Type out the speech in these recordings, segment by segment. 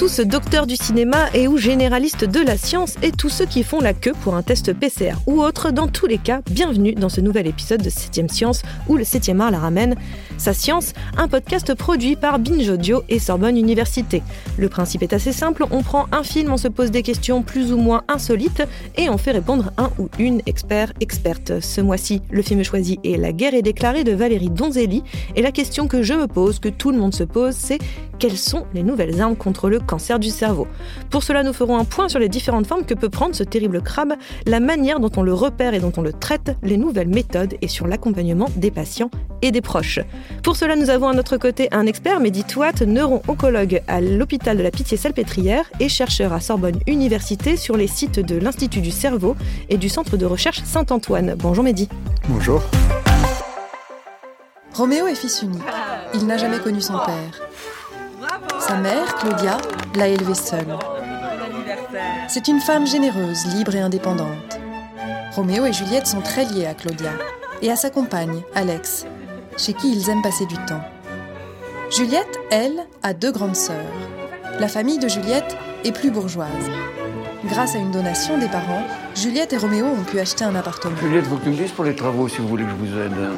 Tous, docteurs du cinéma et ou généralistes de la science et tous ceux qui font la queue pour un test PCR ou autre. Dans tous les cas, bienvenue dans ce nouvel épisode de 7ème Science où le 7ème art la ramène. Sa science, un podcast produit par Binge Audio et Sorbonne Université. Le principe est assez simple, on prend un film, on se pose des questions plus ou moins insolites et on fait répondre un ou une expert experte. Ce mois-ci, le film choisi est La guerre est déclarée de Valérie Donzelli et la question que je me pose, que tout le monde se pose, c'est quelles sont les nouvelles armes contre le cancer du cerveau. Pour cela, nous ferons un point sur les différentes formes que peut prendre ce terrible crabe, la manière dont on le repère et dont on le traite, les nouvelles méthodes et sur l'accompagnement des patients et des proches. Pour cela, nous avons à notre côté un expert, Mehdi Touat, neuro-oncologue à l'hôpital de la Pitié-Salpêtrière et chercheur à Sorbonne Université sur les sites de l'Institut du cerveau et du Centre de recherche Saint-Antoine. Bonjour Mehdi. Bonjour. Roméo est fils unique. Il n'a jamais connu son père. Sa mère, Claudia, l'a élevé seule. C'est une femme généreuse, libre et indépendante. Roméo et Juliette sont très liés à Claudia et à sa compagne, Alex, chez qui ils aiment passer du temps. Juliette, elle, a deux grandes sœurs. La famille de Juliette est plus bourgeoise. Grâce à une donation des parents, Juliette et Roméo ont pu acheter un appartement. Juliette, faut que tu me dises pour les travaux si vous voulez que je vous aide.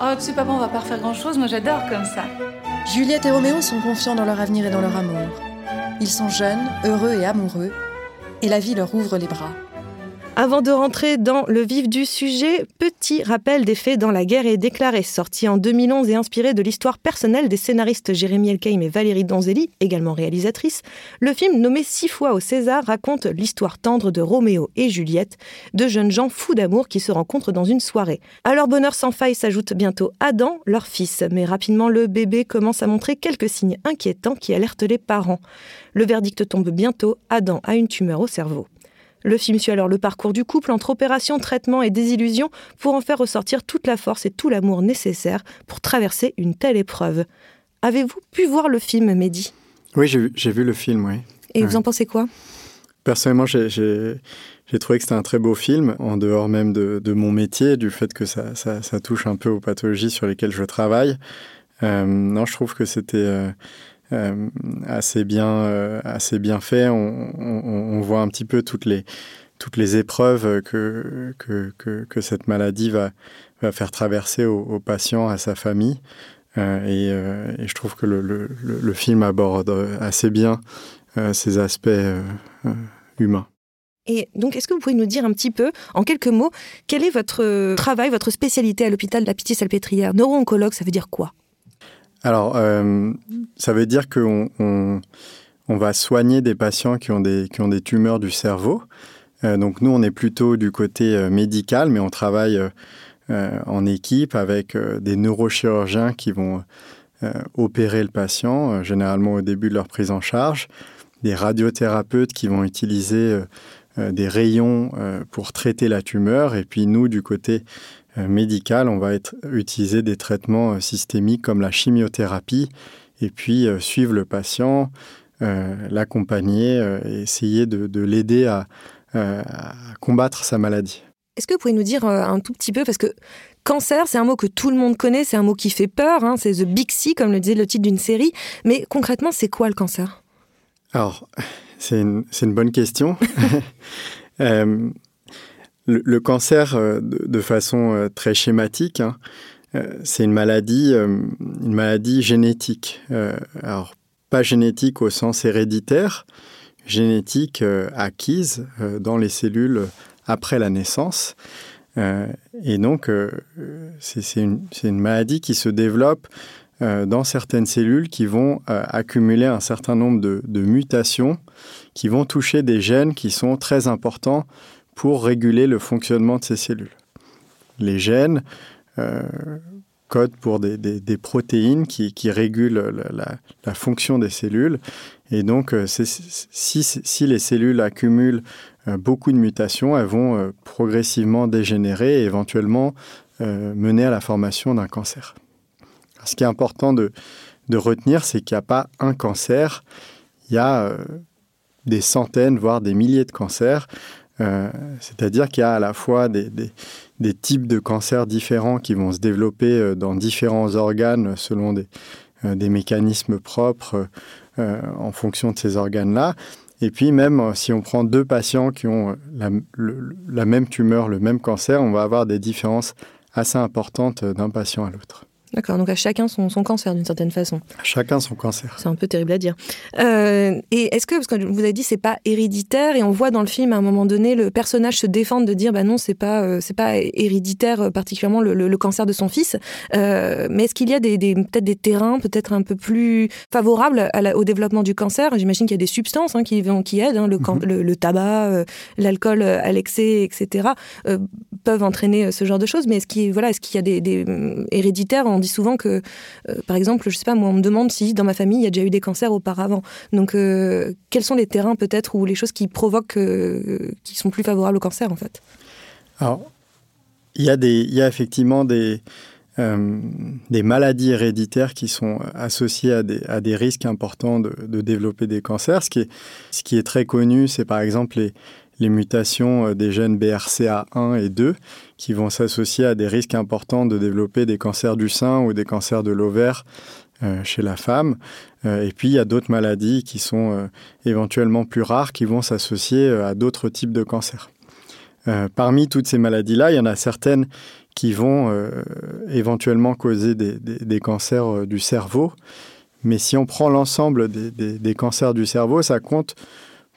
Oh, tu sais, papa, on va pas refaire grand chose. Moi, j'adore comme ça. Juliette et Roméo sont confiants dans leur avenir et dans leur amour. Ils sont jeunes, heureux et amoureux, et la vie leur ouvre les bras. Avant de rentrer dans le vif du sujet, petit rappel des faits dans La guerre est déclarée, sorti en 2011 et inspiré de l'histoire personnelle des scénaristes Jérémy Elkaïm et Valérie Donzelli, également réalisatrice. Le film, nommé six fois au César, raconte l'histoire tendre de Roméo et Juliette, deux jeunes gens fous d'amour qui se rencontrent dans une soirée. À leur bonheur sans faille s'ajoute bientôt Adam, leur fils, mais rapidement le bébé commence à montrer quelques signes inquiétants qui alertent les parents. Le verdict tombe bientôt, Adam a une tumeur au cerveau. Le film suit alors le parcours du couple entre opération, traitement et désillusion pour en faire ressortir toute la force et tout l'amour nécessaire pour traverser une telle épreuve. Avez-vous pu voir le film, Mehdi? Oui, j'ai vu le film, oui. Et vous en pensez quoi? Personnellement, j'ai trouvé que c'était un très beau film, en dehors même de, mon métier, du fait que ça, touche un peu aux pathologies sur lesquelles je travaille. Euh, non, je trouve que c'était... Euh, euh, assez, bien, euh, assez bien fait. On, voit un petit peu toutes les, toutes les épreuves que, que, que, cette maladie va, va faire traverser au, patient, à sa famille. Euh, et, je trouve que le, le, le, film aborde assez bien ces aspects humains. Et donc, est-ce que vous pouvez nous dire un petit peu, en quelques mots, quel est votre travail, votre spécialité à l'hôpital de la Pitié-Salpêtrière? Neuro-oncologue, ça veut dire quoi? Alors, euh, ça veut dire qu'on on, va soigner des patients qui ont des, tumeurs du cerveau. Euh, donc, nous, on est plutôt du côté euh, médical, mais on travaille en équipe avec des neurochirurgiens qui vont opérer le patient, généralement au début de leur prise en charge, des radiothérapeutes qui vont utiliser des rayons pour traiter la tumeur, et puis nous, du côté euh, on va être, utiliser des traitements euh, systémiques comme la chimiothérapie et puis euh, suivre le patient, l'accompagner et essayer de, l'aider à, combattre sa maladie. Est-ce que vous pouvez nous dire un tout petit peu, parce que cancer, c'est un mot que tout le monde connaît, c'est un mot qui fait peur, hein, c'est The Big C, comme le disait le titre d'une série, mais concrètement, c'est quoi le cancer? Alors, c'est une, une, bonne question. Le, cancer, euh, de, façon euh, très schématique, hein, euh, c'est une maladie, génétique. alors, pas génétique au sens héréditaire, génétique acquise dans les cellules après la naissance. et donc, c'est une, maladie qui se développe dans certaines cellules qui vont accumuler un certain nombre de, mutations qui vont toucher des gènes qui sont très importants pour réguler le fonctionnement de ces cellules. Les gènes euh, codent pour des, protéines qui, régulent la, fonction des cellules. Et donc, euh, si, les cellules accumulent euh, beaucoup de mutations, elles vont progressivement dégénérer et éventuellement mener à la formation d'un cancer. Ce qui est important de, de retenir, c'est qu'il n'y a pas un cancer, il y a des centaines, voire des milliers de cancers. Euh, c'est-à-dire qu'il y a à la fois des, types de cancers différents qui vont se développer euh, dans différents organes selon des, des mécanismes propres en fonction de ces organes-là. Et puis même si on prend deux patients qui ont la, la même tumeur, le même cancer, on va avoir des différences assez importantes d'un patient à l'autre. D'accord, donc à chacun son, cancer d'une certaine façon. À chacun son cancer. C'est un peu terrible à dire. Euh, et est-ce que, parce que vous avez dit c'est pas héréditaire, et on voit dans le film à un moment donné le personnage se défendre de dire bah non c'est pas euh, c'est pas héréditaire euh, particulièrement le, cancer de son fils, mais est-ce qu'il y a des, peut-être des terrains peut-être un peu plus favorables au développement du cancer? J'imagine qu'il y a des substances hein, qui qui aident, hein, mhm. le, le, tabac, l'alcool à l'excès, etc. peuvent entraîner ce genre de choses. Mais est-ce qu'il voilà est-ce qu'il y a des, des héréditaires on souvent que, euh, par exemple, je sais pas, moi, on me demande si dans ma famille, il y a déjà eu des cancers auparavant. Donc, euh, quels sont les terrains peut-être ou les choses qui provoquent, euh, qui sont plus favorables au cancer, en fait? Alors, il y, a y a effectivement des, des maladies héréditaires qui sont associées à des, à des risques importants de, de, développer des cancers. Ce qui est, ce qui est très connu, c'est par exemple les, les mutations des gènes BRCA1 et 2 qui vont s'associer à des risques importants de développer des cancers du sein ou des cancers de l'ovaire euh, chez la femme. Euh, et puis, il y a d'autres maladies qui sont euh, éventuellement plus rares qui vont s'associer à d'autres types de cancers. parmi toutes ces maladies-là, il y en a certaines qui vont éventuellement causer des, cancers du cerveau. Mais si on prend l'ensemble des, cancers du cerveau, ça compte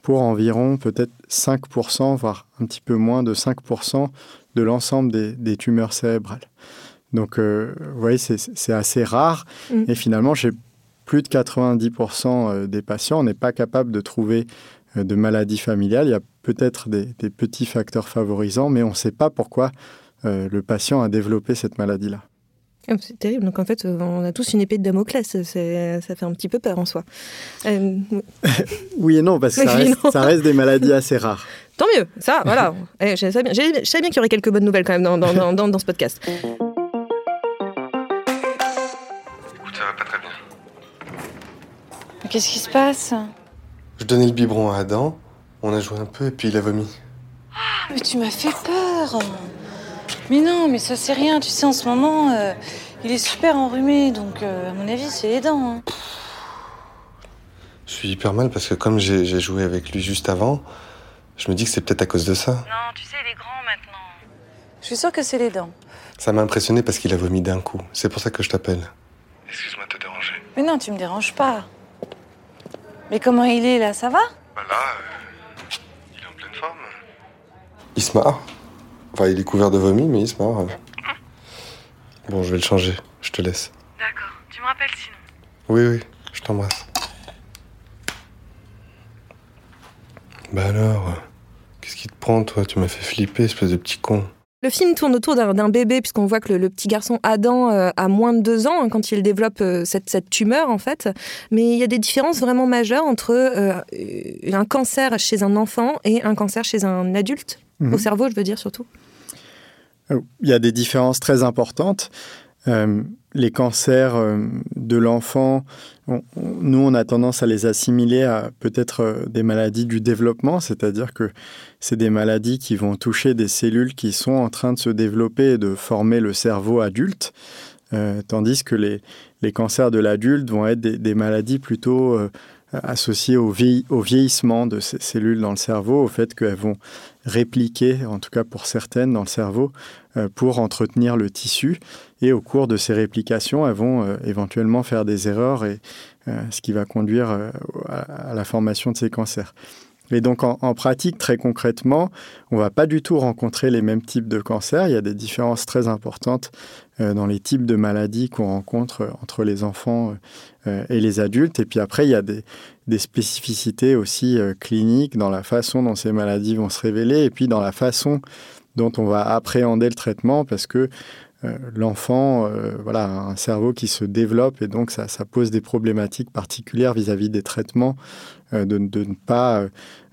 pour environ peut-être 5%, voire un petit peu moins de 5% de l'ensemble des, tumeurs cérébrales. Donc, euh, vous voyez, c'est assez rare. Mm. Et finalement, chez plus de 90% euh, des patients, on n'est pas capable de trouver euh, de maladies familiales. Il y a peut-être des, petits facteurs favorisants, mais on ne sait pas pourquoi le patient a développé cette maladie-là. Ah, c'est terrible. Donc en fait, on a tous une épée de Damoclès. Ça fait un petit peu peur en soi. oui et non, parce que ça reste, des maladies assez rares. Tant mieux, ça, voilà. Eh, je savais bien, bien qu'il y aurait quelques bonnes nouvelles quand même dans, dans, dans, dans ce podcast. Écoute, ça va pas très bien. Qu'est-ce qui se passe? Je donnais le biberon à Adam, on a joué un peu et puis il a vomi. Ah, mais tu m'as fait peur Mais non, mais ça c'est rien, tu sais, en ce moment, euh, il est super enrhumé, donc euh, à mon avis, c'est les dents. Hein. Je suis hyper mal parce que comme j'ai joué avec lui juste avant, je me dis que c'est peut-être à cause de ça. Non, tu sais, il est grand maintenant. Je suis sûre que c'est les dents. Ça m'a impressionné parce qu'il a vomi d'un coup. C'est pour ça que je t'appelle. Excuse-moi de te déranger. Mais non, tu me déranges pas. Mais comment il est là, ça va? Bah là, euh, il est en pleine forme. Il se marre. Enfin, il est couvert de vomi, mais il se marre. Bon, je vais le changer. Je te laisse. D'accord. Tu me rappelles sinon. Oui, oui. Je t'embrasse. Bah alors Qu'est-ce qui te prend, toi? Tu m'as fait flipper, espèce de petit con. Le film tourne autour d'un bébé, puisqu'on voit que le, petit garçon Adam euh, a moins de deux ans hein, quand il développe euh, cette, tumeur, en fait. Mais il y a des différences vraiment majeures entre euh, un cancer chez un enfant et un cancer chez un adulte, au mhm. cerveau, je veux dire surtout. Il y a des différences très importantes. les cancers de l'enfant nous, on a tendance à les assimiler à peut-être euh, des maladies du développement, c'est-à-dire que c'est des maladies qui vont toucher des cellules qui sont en train de se développer et de former le cerveau adulte, euh, tandis que les, les, cancers de l'adulte vont être des, maladies plutôt euh, associées au, vieillissement de ces cellules dans le cerveau, au fait qu'elles vont répliquer, en tout cas pour certaines dans le cerveau, pour entretenir le tissu. Et au cours de ces réplications, elles vont euh, éventuellement faire des erreurs, et, euh, ce qui va conduire euh, à, la formation de ces cancers. Et donc en, pratique, très concrètement, on ne va pas du tout rencontrer les mêmes types de cancers. Il y a des différences très importantes dans les types de maladies qu'on rencontre entre les enfants et les adultes. Et puis après, il y a des, des spécificités aussi cliniques dans la façon dont ces maladies vont se révéler et puis dans la façon dont on va appréhender le traitement parce que euh, l'enfant euh, voilà, un cerveau qui se développe et donc ça, pose des problématiques particulières vis-à-vis des traitements, euh, de, ne pas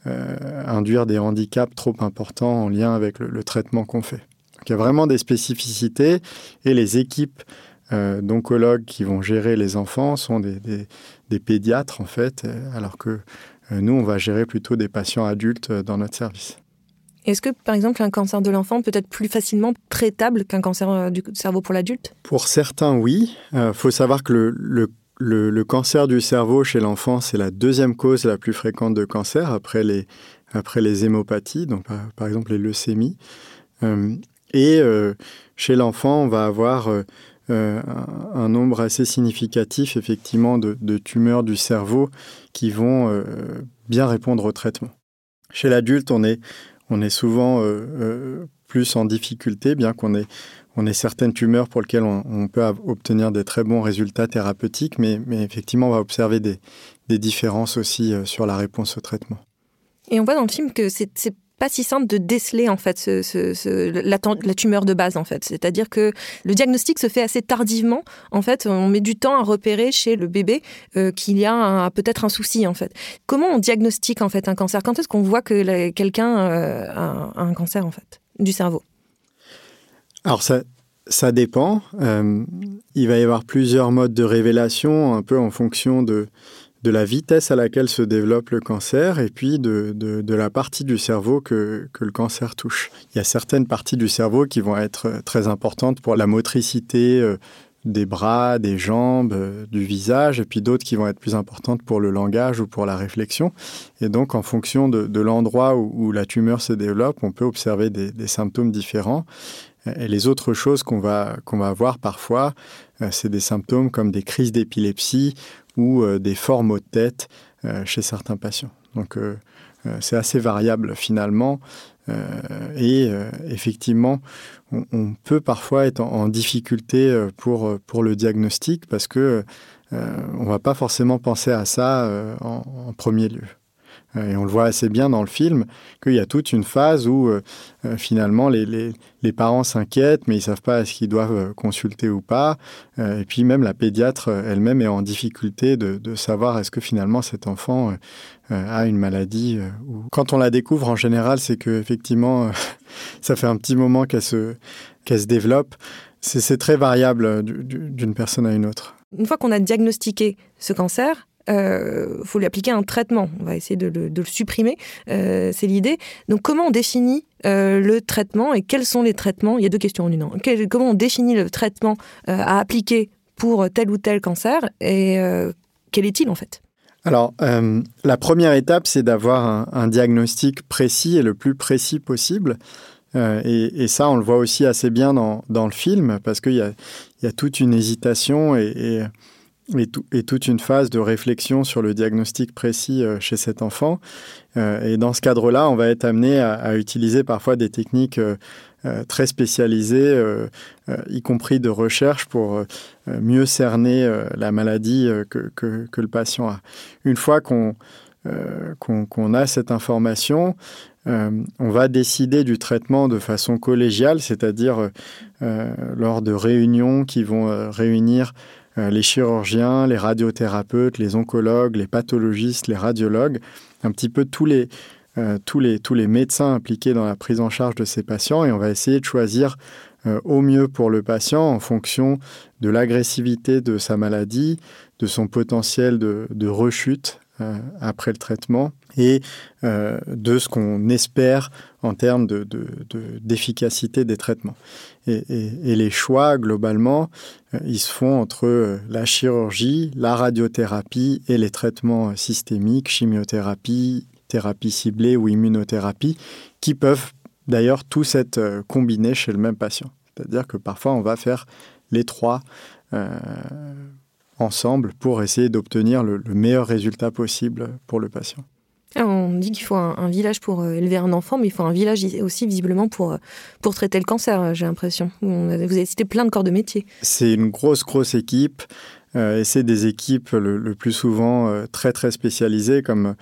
induire des handicaps trop importants en lien avec le, traitement qu'on fait. il y a vraiment des spécificités et les équipes d'oncologues qui vont gérer les enfants sont des pédiatres en fait, alors que nous, on va gérer plutôt des patients adultes dans notre service. Est-ce que, par exemple, un cancer de l'enfant peut être plus facilement traitable qu'un cancer euh, du cerveau pour l'adulte? Pour certains, oui. Il euh, faut savoir que le, cancer du cerveau chez l'enfant, c'est la deuxième cause la plus fréquente de cancer après les, après les hémopathies, donc par, exemple les leucémies. Euh, et euh, chez l'enfant, on va avoir euh, un, nombre assez significatif effectivement de, tumeurs du cerveau qui vont bien répondre au traitement. Chez l'adulte, on est, on est souvent plus en difficulté, bien qu'on ait, certaines tumeurs pour lesquelles on, peut obtenir des très bons résultats thérapeutiques, mais, effectivement, on va observer des, des différences aussi sur la réponse au traitement. Et on voit dans le film que c'est pas si simple de déceler en fait la, tumeur de base en fait. C'est-à-dire que le diagnostic se fait assez tardivement. En fait, on met du temps à repérer chez le bébé euh, qu'il y a peut-être un souci en fait. Comment on diagnostique en fait un cancer? Quand est-ce qu'on voit que quelqu'un euh, a, un cancer en fait du cerveau? Alors ça, ça dépend. Euh, il va y avoir plusieurs modes de révélation, un peu en fonction de de la vitesse à laquelle se développe le cancer et puis de, de, la partie du cerveau que, que, le cancer touche. Il y a certaines parties du cerveau qui vont être euh, très importantes pour la motricité euh, des bras, des jambes, euh, du visage, et puis d'autres qui vont être plus importantes pour le langage ou pour la réflexion. Et donc, en fonction de, de l'endroit où, où, la tumeur se développe, on peut observer des, symptômes différents. Et les autres choses qu'on va, qu'on va avoir parfois, c'est des symptômes comme des crises d'épilepsie ou euh, des formes de tête euh, chez certains patients. Donc euh, c'est assez variable finalement. et effectivement, on, peut parfois être en, difficulté pour, le diagnostic parce que on ne va pas forcément penser à ça en, premier lieu. Euh, et on le voit assez bien dans le film, qu'il y a toute une phase où euh, euh, finalement les, les, parents s'inquiètent, mais ils ne savent pas est-ce qu'ils doivent consulter ou pas. et puis même la pédiatre elle-même est en difficulté de, de savoir est-ce que finalement cet enfant a une maladie. Ou... Quand on la découvre, en général, c'est que effectivement, ça fait un petit moment qu'elle se, qu'elle se développe. C'est très variable d'une personne à une autre. Une fois qu'on a diagnostiqué ce cancer, euh, faut lui appliquer un traitement. On va essayer de le, supprimer, euh, c'est l'idée. Donc comment on définit euh, le traitement et quels sont les traitements? Il y a deux questions en une. Hein. comment on définit le traitement à appliquer pour tel ou tel cancer et quel est-il en fait? Alors, la première étape, c'est d'avoir un, diagnostic précis et le plus précis possible. et, ça, on le voit aussi assez bien dans, le film, parce qu'il y, a, toute une hésitation et, toute une phase de réflexion sur le diagnostic précis euh, chez cet enfant. Euh, et dans ce cadre-là, on va être amené à, utiliser parfois des techniques euh, très spécialisées, y compris de recherche, pour mieux cerner la maladie que, le patient a. Une fois qu'on a cette information, on va décider du traitement de façon collégiale, c'est-à-dire lors de réunions qui vont réunir les chirurgiens, les radiothérapeutes, les oncologues, les pathologistes, les radiologues, un petit peu tous les, euh, tous les, tous les médecins impliqués dans la prise en charge de ces patients et on va essayer de choisir euh, au mieux pour le patient en fonction de l'agressivité de sa maladie, de son potentiel de, de rechute après le traitement et de ce qu'on espère en termes d'efficacité de, de, des traitements. Et, les choix, globalement, euh, ils se font entre euh, la chirurgie, la radiothérapie et les traitements systémiques, chimiothérapie, thérapie ciblée ou immunothérapie, qui peuvent d'ailleurs tous être euh, combinés chez le même patient. C'est-à-dire que parfois, on va faire les trois ensemble pour essayer d'obtenir le meilleur résultat possible pour le patient. Ah, on dit qu'il faut un, village pour euh, élever un enfant, mais il faut un village aussi visiblement pour, euh, pour traiter le cancer, euh, j'ai l'impression. Vous avez cité plein de corps de métier. C'est une grosse, grosse équipe. et c'est des équipes le, plus souvent très, très spécialisées, comme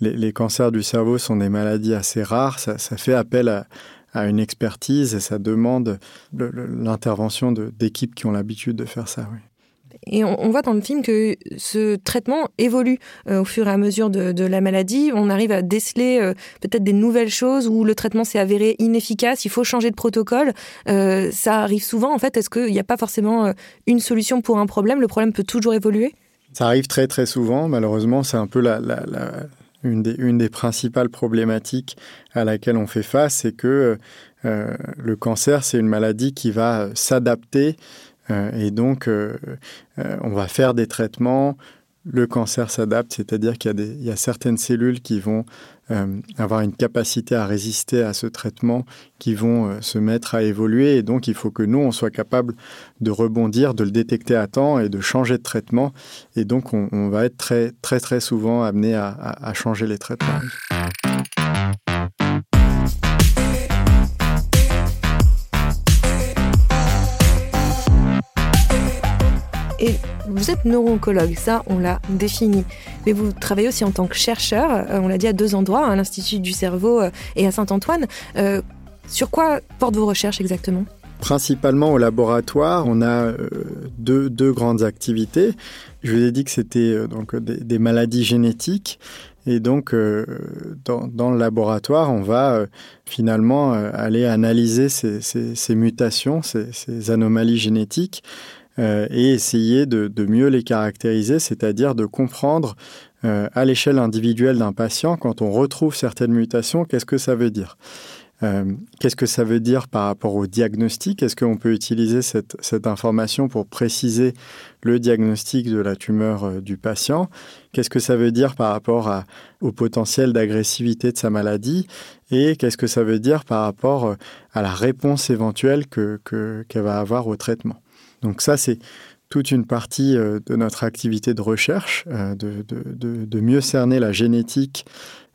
les, cancers du cerveau sont des maladies assez rares. Ça, fait appel à, à, une expertise et ça demande l'intervention d'équipes qui ont l'habitude de faire ça. Oui. Et on, voit dans le film que ce traitement évolue euh, au fur et à mesure de, la maladie. On arrive à déceler euh, peut-être des nouvelles choses où le traitement s'est avéré inefficace, il faut changer de protocole. Euh, ça arrive souvent, en fait. Est-ce qu'il n'y a pas forcément une solution pour un problème? Le problème peut toujours évoluer? Ça arrive très très souvent. Malheureusement, c'est un peu la, une, des, une, des, principales problématiques à laquelle on fait face, c'est que le cancer, c'est une maladie qui va s'adapter et donc, on va faire des traitements. Le cancer s'adapte, c'est-à-dire qu'il y, a certaines cellules qui vont euh, avoir une capacité à résister à ce traitement, qui vont euh, se mettre à évoluer, et donc il faut que nous, on soit capable de rebondir, de le détecter à temps et de changer de traitement, et donc on, va être très très très souvent amené à changer les traitements. Et vous êtes neuro-oncologue, ça on l'a défini. Mais vous travaillez aussi en tant que chercheur, euh, on l'a dit à deux endroits, à l'Institut du cerveau euh, et à Saint-Antoine. Euh, sur quoi portent vos recherches exactement? Principalement au laboratoire, on a deux, grandes activités. Je vous ai dit que c'était donc des, maladies génétiques. Et donc, dans, le laboratoire, on va finalement aller analyser ces, mutations, ces, anomalies génétiques, euh, et essayer de, mieux les caractériser, c'est-à-dire de comprendre euh, à l'échelle individuelle d'un patient, quand on retrouve certaines mutations, qu'est-ce que ça veut dire? Euh, Qu'est-ce que ça veut dire par rapport au diagnostic? Est-ce qu'on peut utiliser cette, information pour préciser le diagnostic de la tumeur du patient? Qu'est-ce que ça veut dire par rapport au potentiel d'agressivité de sa maladie? Et qu'est-ce que ça veut dire par rapport à la réponse éventuelle qu'elle va avoir au traitement? Donc ça, c'est toute une partie euh, de notre activité de recherche, euh, de, mieux cerner la génétique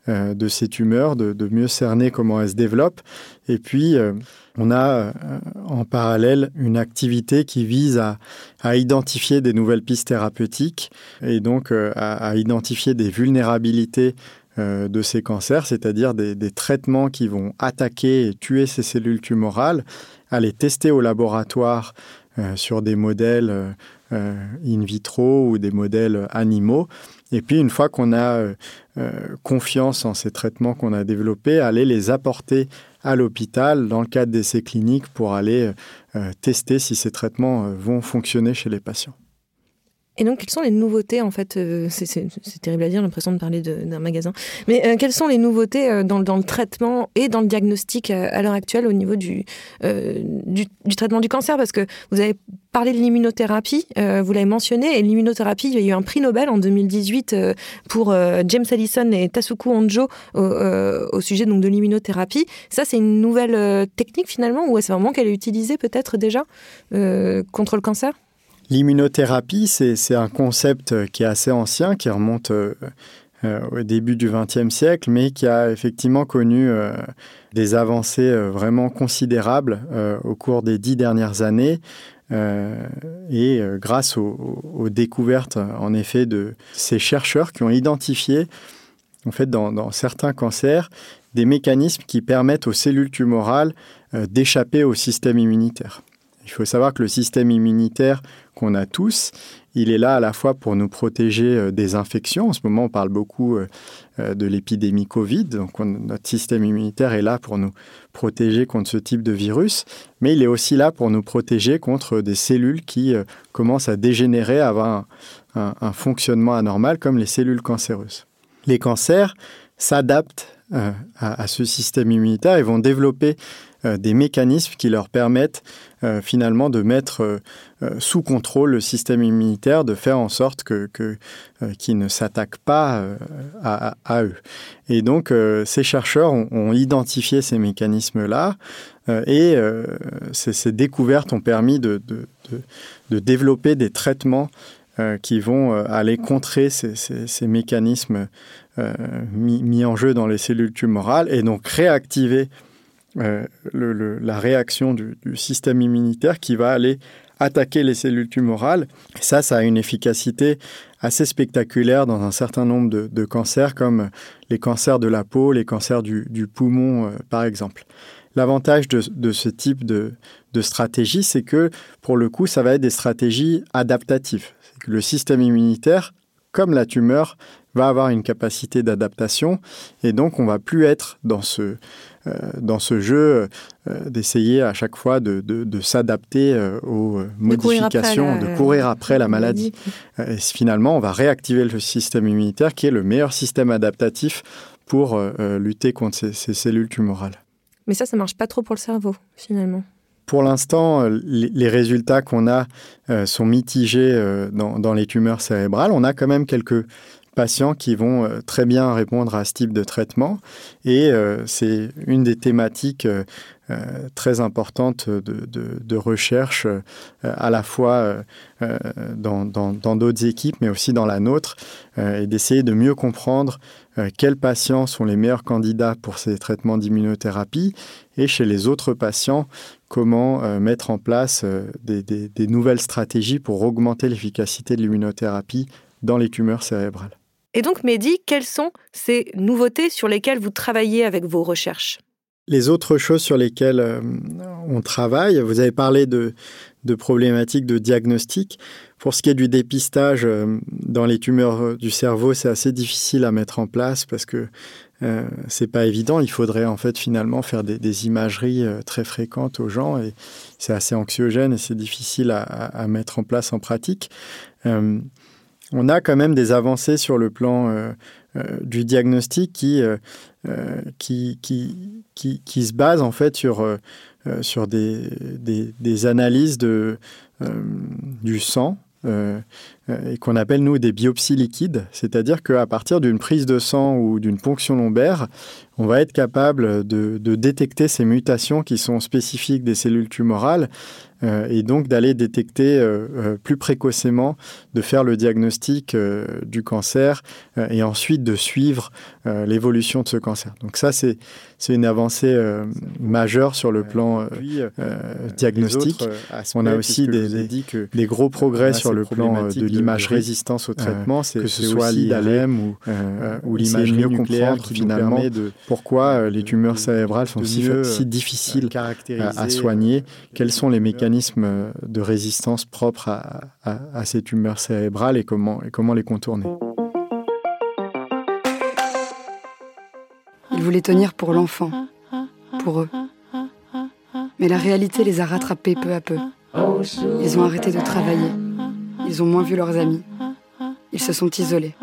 euh, de ces tumeurs, de, mieux cerner comment elles se développent. Et puis, on a en parallèle une activité qui vise à, identifier des nouvelles pistes thérapeutiques et donc à, identifier des vulnérabilités de ces cancers, c'est-à-dire des, des, traitements qui vont attaquer et tuer ces cellules tumorales, à les tester au laboratoire sur des modèles euh, euh, in vitro ou des modèles animaux. Et puis, une fois qu'on a confiance en ces traitements qu'on a développés, aller les apporter à l'hôpital dans le cadre d'essais cliniques pour aller tester si ces traitements vont fonctionner chez les patients. Et donc, quelles sont les nouveautés, en fait euh, C'est terrible à dire, l'impression de parler d'un magasin. Mais euh, quelles sont les nouveautés euh, dans, le traitement et dans le diagnostic à l'heure actuelle au niveau du, du, traitement du cancer? Parce que vous avez parlé de l'immunothérapie, vous l'avez mentionné, et l'immunothérapie, il y a eu un prix Nobel en 2018 pour James Allison et Tasuku Honjo au, sujet donc, de l'immunothérapie. Ça, c'est une nouvelle technique finalement, ou est-ce vraiment qu'elle est utilisée peut-être déjà contre le cancer? L'immunothérapie, c'est un concept qui est assez ancien, qui remonte euh, euh, au début du XXe siècle, mais qui a effectivement connu euh, des avancées vraiment considérables au cours des dix dernières années. et grâce aux, découvertes, en effet, de ces chercheurs qui ont identifié, en fait, dans certains cancers, des mécanismes qui permettent aux cellules tumorales d'échapper au système immunitaire. Il faut savoir que le système immunitaire qu'on a tous, il est là à la fois pour nous protéger euh, des infections. En ce moment, on parle beaucoup euh, euh, de l'épidémie Covid. Donc, notre système immunitaire est là pour nous protéger contre ce type de virus. Mais il est aussi là pour nous protéger contre des cellules qui commencent à dégénérer, à avoir un, fonctionnement anormal, comme les cellules cancéreuses. Les cancers s'adaptent à, ce système immunitaire et vont développer des mécanismes qui leur permettent euh, finalement de mettre euh, euh, sous contrôle le système immunitaire, de faire en sorte que, qu'il ne s'attaque pas à, eux. Et donc ces chercheurs ont, identifié ces mécanismes-là et ces, découvertes ont permis de, de, développer des traitements qui vont aller contrer ces, mécanismes mis, mis, en jeu dans les cellules tumorales et donc réactiver euh, la réaction du, système immunitaire qui va aller attaquer les cellules tumorales. ça, ça a une efficacité assez spectaculaire dans un certain nombre de, cancers, comme les cancers de la peau, les cancers du, poumon, euh, par exemple. L'avantage de, ce type de, stratégie, c'est que, pour le coup, ça va être des stratégies adaptatives. Le système immunitaire, comme la tumeur, va avoir une capacité d'adaptation, et donc on va plus être dans ce dans ce jeu euh, d'essayer à chaque fois de, s'adapter euh, aux modifications, de courir après la, maladie. Et finalement, on va réactiver le système immunitaire qui est le meilleur système adaptatif pour lutter contre ces, cellules tumorales. Mais ça, ça marche pas trop pour le cerveau, finalement. pour l'instant, les, résultats qu'on a sont mitigés dans, les tumeurs cérébrales. On a quand même quelques patients qui vont euh, très bien répondre à ce type de traitement. Et euh, c'est une des thématiques euh, très importantes de, recherche, à la fois dans d'autres équipes, mais aussi dans la nôtre, et d'essayer de mieux comprendre quels patients sont les meilleurs candidats pour ces traitements d'immunothérapie, et chez les autres patients, comment mettre en place des nouvelles stratégies pour augmenter l'efficacité de l'immunothérapie dans les tumeurs cérébrales. Et donc, Mehdi, quelles sont ces nouveautés sur lesquelles vous travaillez avec vos recherches? Les autres choses sur lesquelles euh, on travaille, vous avez parlé de, problématiques de diagnostic. Pour ce qui est du dépistage euh, dans les tumeurs euh, du cerveau, c'est assez difficile à mettre en place parce que euh, c'est pas évident. Il faudrait en fait finalement faire des, imageries très fréquentes aux gens et c'est assez anxiogène et c'est difficile à, mettre en place en pratique on a quand même des avancées sur le plan euh, euh, du diagnostic qui, euh, qui, qui, qui, se basent en fait sur, sur des, des, analyses de, du sang et qu'on appelle nous des biopsies liquides, c'est-à-dire qu'à partir d'une prise de sang ou d'une ponction lombaire, on va être capable de, de, détecter ces mutations qui sont spécifiques des cellules tumorales euh, et donc d'aller détecter euh, euh, plus précocement, de faire le diagnostic du cancer et ensuite de suivre l'évolution de ce cancer. Donc ça, c'est une avancée majeure sur le plan diagnostic. On a aussi des, des, gros progrès sur le plan de l'image résistance au traitement, que ce soit l'ILM ou, ou l'image mieux comprendre qui finalement de pourquoi les tumeurs cérébrales sont si, si difficiles à soigner, quels sont les mécanismes de résistance propres à, ces tumeurs cérébrales et comment, et comment les contourner? Ils voulaient tenir pour l'enfant, pour eux. Mais la réalité les a rattrapés peu à peu. Ils ont arrêté de travailler. Ils ont moins vu leurs amis. Ils se sont isolés.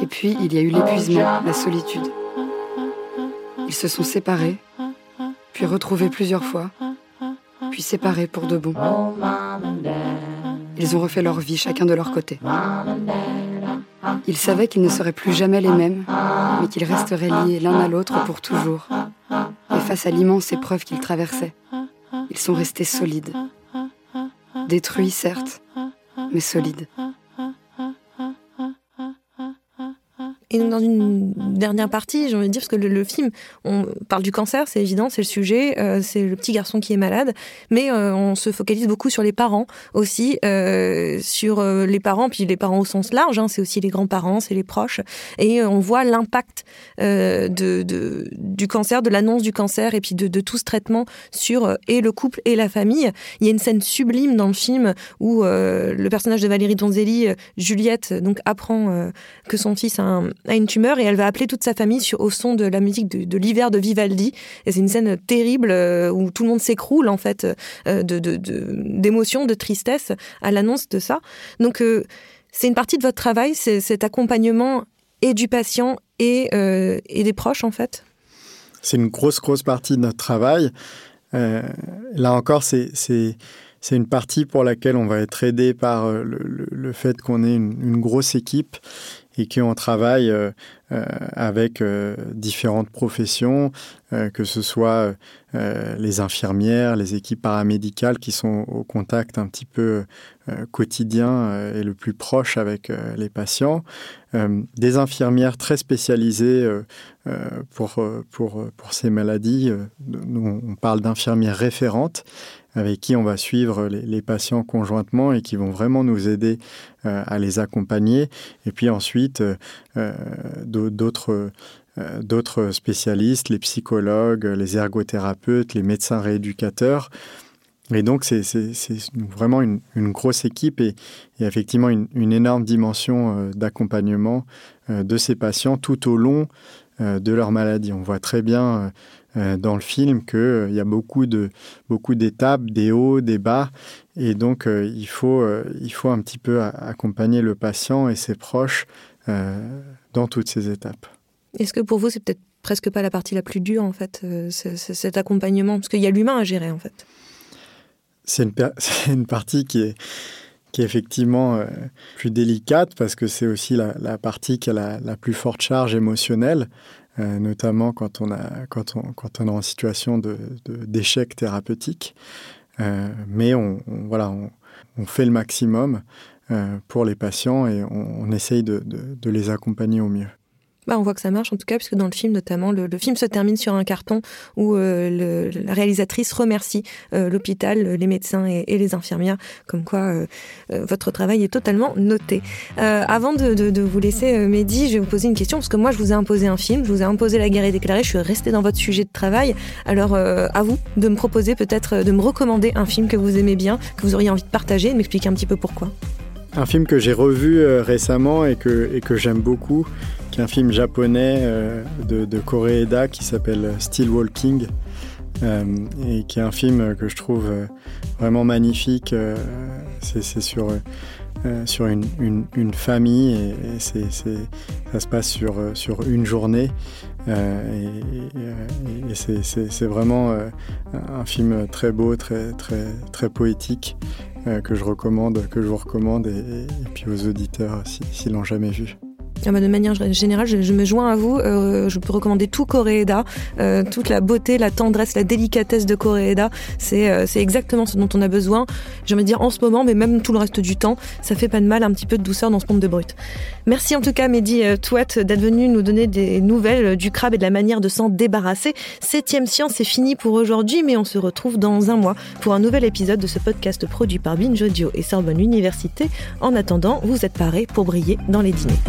Et puis, il y a eu l'épuisement, la solitude. Ils se sont séparés, puis retrouvés plusieurs fois, puis séparés pour de bon. Ils ont refait leur vie, chacun de leur côté. Ils savaient qu'ils ne seraient plus jamais les mêmes, mais qu'ils resteraient liés l'un à l'autre pour toujours. Et face à l'immense épreuve qu'ils traversaient, ils sont restés solides. Détruits, certes, mais solides. Et dans une dernière partie, j'ai envie de dire, parce que le, film, on parle du cancer, c'est évident, c'est le sujet, euh, c'est le petit garçon qui est malade, mais euh, on se focalise beaucoup sur les parents aussi, euh, sur les parents, puis les parents au sens large, hein, c'est aussi les grands-parents, c'est les proches, et on voit l'impact de, de, du cancer, de l'annonce du cancer, et puis de, de, tout ce traitement sur et le couple et la famille. Il y a une scène sublime dans le film où le personnage de Valérie Donzelli, Juliette, donc apprend que son fils a un a une tumeur et elle va appeler toute sa famille sur, au son de la musique de, l'hiver de Vivaldi. C'est une scène terrible euh, où tout le monde s'écroule en fait euh, de, d'émotion, de, tristesse à l'annonce de ça. Donc euh, c'est une partie de votre travail, c'est cet accompagnement et du patient et, et des proches en fait. C'est une grosse grosse partie de notre travail. là encore, c'est une partie pour laquelle on va être aidé par le, fait qu'on ait une, grosse équipe et qu'on travaille euh, euh, avec euh, différentes professions, que ce soit les infirmières, les équipes paramédicales qui sont au contact un petit peu quotidien et le plus proche avec les patients, des infirmières très spécialisées pour, pour, pour ces maladies. On parle d'infirmières référentes avec qui on va suivre les, patients conjointement et qui vont vraiment nous aider euh, à les accompagner. Et puis ensuite, euh, euh, d'autres spécialistes, les psychologues, les ergothérapeutes, les médecins rééducateurs. Et donc, c'est vraiment une, grosse équipe et, effectivement une, énorme dimension d'accompagnement de ces patients tout au long de leur maladie. On voit très bien dans le film qu'il euh, y a beaucoup de beaucoup d'étapes, des hauts, des bas, et donc euh, il faut il faut un petit peu accompagner le patient et ses proches dans toutes ces étapes. Est-ce que pour vous c'est peut-être presque pas la partie la plus dure en fait, cet accompagnement, parce qu'il y a l'humain à gérer en fait. C'est une, une, partie qui est, qui est effectivement plus délicate parce que c'est aussi la, partie qui a la, la, plus forte charge émotionnelle. Euh, notamment quand on, a, quand, on, quand on est en situation d'échec de, thérapeutique. Euh, mais on, voilà, on, fait le maximum euh, pour les patients et on, on essaye de, de les accompagner au mieux. Bah, on voit que ça marche en tout cas, puisque dans le film notamment, le, film se termine sur un carton où euh, la réalisatrice remercie euh, l'hôpital, les médecins et, les infirmières, comme quoi euh, votre travail est totalement noté. avant de, vous laisser, Mehdi, je vais vous poser une question, parce que moi je vous ai imposé un film, je vous ai imposé La guerre est déclarée, je suis restée dans votre sujet de travail. Alors à vous de me proposer peut-être, de me recommander un film que vous aimez bien, que vous auriez envie de partager et de m'expliquer un petit peu pourquoi. Un film que j'ai revu récemment et que, et que j'aime beaucoup, un film japonais euh, de, de Koreeda qui s'appelle Still Walking. Euh, et qui est un film que je trouve euh, vraiment magnifique. c'est sur, sur une, une, famille et, c'est ça se passe sur, sur une journée. et, et c'est vraiment un film très beau, très, très, très poétique que je recommande, que je vous recommande et, puis aux auditeurs s'ils si, l'ont jamais vu. Ah bah, de manière générale, je, me joins à vous. Euh, je peux recommander tout Koreeda, euh, toute la beauté, la tendresse, la délicatesse de. C'est euh, c'est exactement ce dont on a besoin. J'ai envie de dire en ce moment, mais même tout le reste du temps, ça fait pas de mal un petit peu de douceur dans ce monde de brut. Merci en tout cas, Mehdi Touat, d'être venu nous donner des nouvelles du crabe et de la manière de s'en débarrasser. Septième science est fini pour aujourd'hui, mais on se retrouve dans un mois pour un nouvel épisode de ce podcast produit par Binge Audio et Sorbonne Université. En attendant, vous êtes parés pour briller dans les dîners.